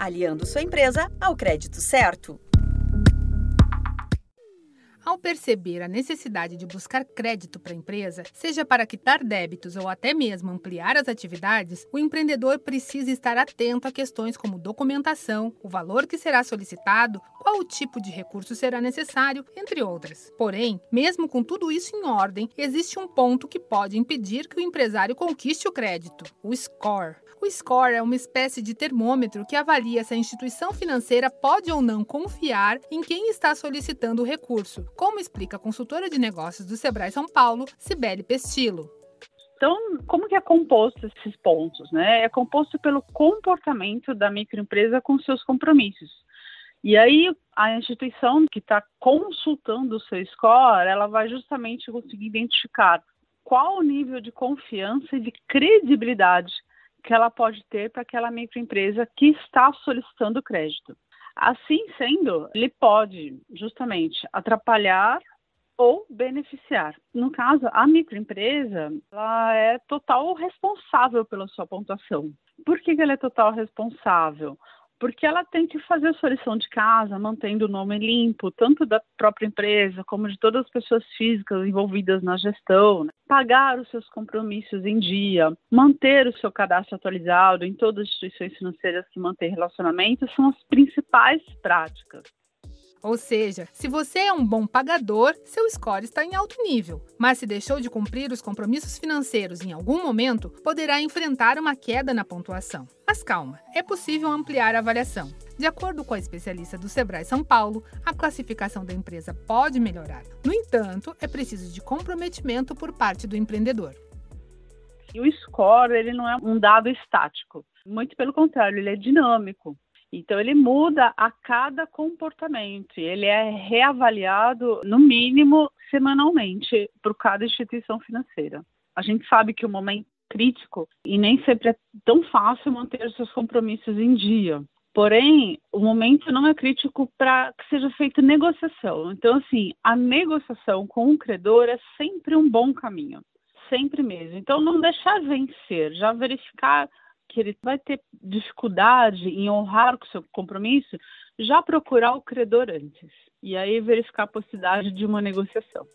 aliando sua empresa ao crédito certo. Ao perceber a necessidade de buscar crédito para a empresa, seja para quitar débitos ou até mesmo ampliar as atividades, o empreendedor precisa estar atento a questões como documentação, o valor que será solicitado, qual o tipo de recurso será necessário, entre outras. Porém, mesmo com tudo isso em ordem, existe um ponto que pode impedir que o empresário conquiste o crédito: o score. O score é uma espécie de termômetro que avalia se a instituição financeira pode ou não confiar em quem está solicitando o recurso, como explica a consultora de negócios do Sebrae São Paulo, Cibele Pestilo. Então, como que é composto esses pontos? Né? É composto pelo comportamento da microempresa com seus compromissos. E aí, a instituição que está consultando o seu score, ela vai justamente conseguir identificar qual o nível de confiança e de credibilidade que ela pode ter para aquela microempresa que está solicitando crédito. Assim sendo, ele pode justamente atrapalhar ou beneficiar. No caso, a microempresa, ela é total responsável pela sua pontuação. Por que, que ela é total responsável? Porque ela tem que fazer a sua lição de casa, mantendo o nome limpo, tanto da própria empresa como de todas as pessoas físicas envolvidas na gestão, né? pagar os seus compromissos em dia, manter o seu cadastro atualizado em todas as instituições financeiras que mantêm relacionamento, são as principais práticas. Ou seja, se você é um bom pagador, seu score está em alto nível. Mas se deixou de cumprir os compromissos financeiros em algum momento, poderá enfrentar uma queda na pontuação. Mas calma, é possível ampliar a avaliação. De acordo com a especialista do Sebrae São Paulo, a classificação da empresa pode melhorar. No entanto, é preciso de comprometimento por parte do empreendedor. E o score ele não é um dado estático, muito pelo contrário, ele é dinâmico. Então, ele muda a cada comportamento, ele é reavaliado, no mínimo, semanalmente, por cada instituição financeira. A gente sabe que o momento crítico e nem sempre é tão fácil manter seus compromissos em dia. Porém, o momento não é crítico para que seja feita negociação. Então, assim, a negociação com o credor é sempre um bom caminho, sempre mesmo. Então, não deixar vencer, já verificar que ele vai ter dificuldade em honrar com o seu compromisso, já procurar o credor antes. E aí verificar a possibilidade de uma negociação.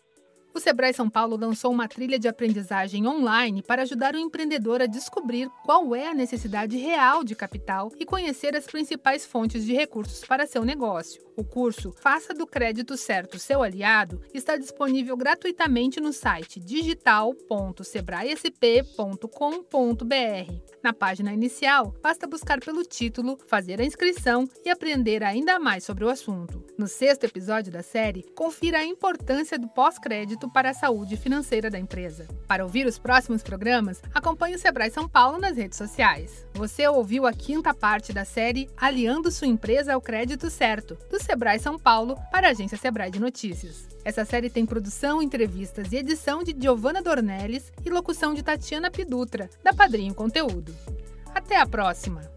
O Sebrae São Paulo lançou uma trilha de aprendizagem online para ajudar o empreendedor a descobrir qual é a necessidade real de capital e conhecer as principais fontes de recursos para seu negócio. O curso Faça do Crédito Certo seu aliado está disponível gratuitamente no site digital.sebraesp.com.br. Na página inicial, basta buscar pelo título, fazer a inscrição e aprender ainda mais sobre o assunto. No sexto episódio da série, confira a importância do pós-crédito para a saúde financeira da empresa. Para ouvir os próximos programas, acompanhe o Sebrae São Paulo nas redes sociais. Você ouviu a quinta parte da série Aliando sua empresa ao crédito certo, do Sebrae São Paulo para a agência Sebrae de Notícias. Essa série tem produção, entrevistas e edição de Giovanna Dornelles e locução de Tatiana Pidutra, da Padrinho Conteúdo. Até a próxima!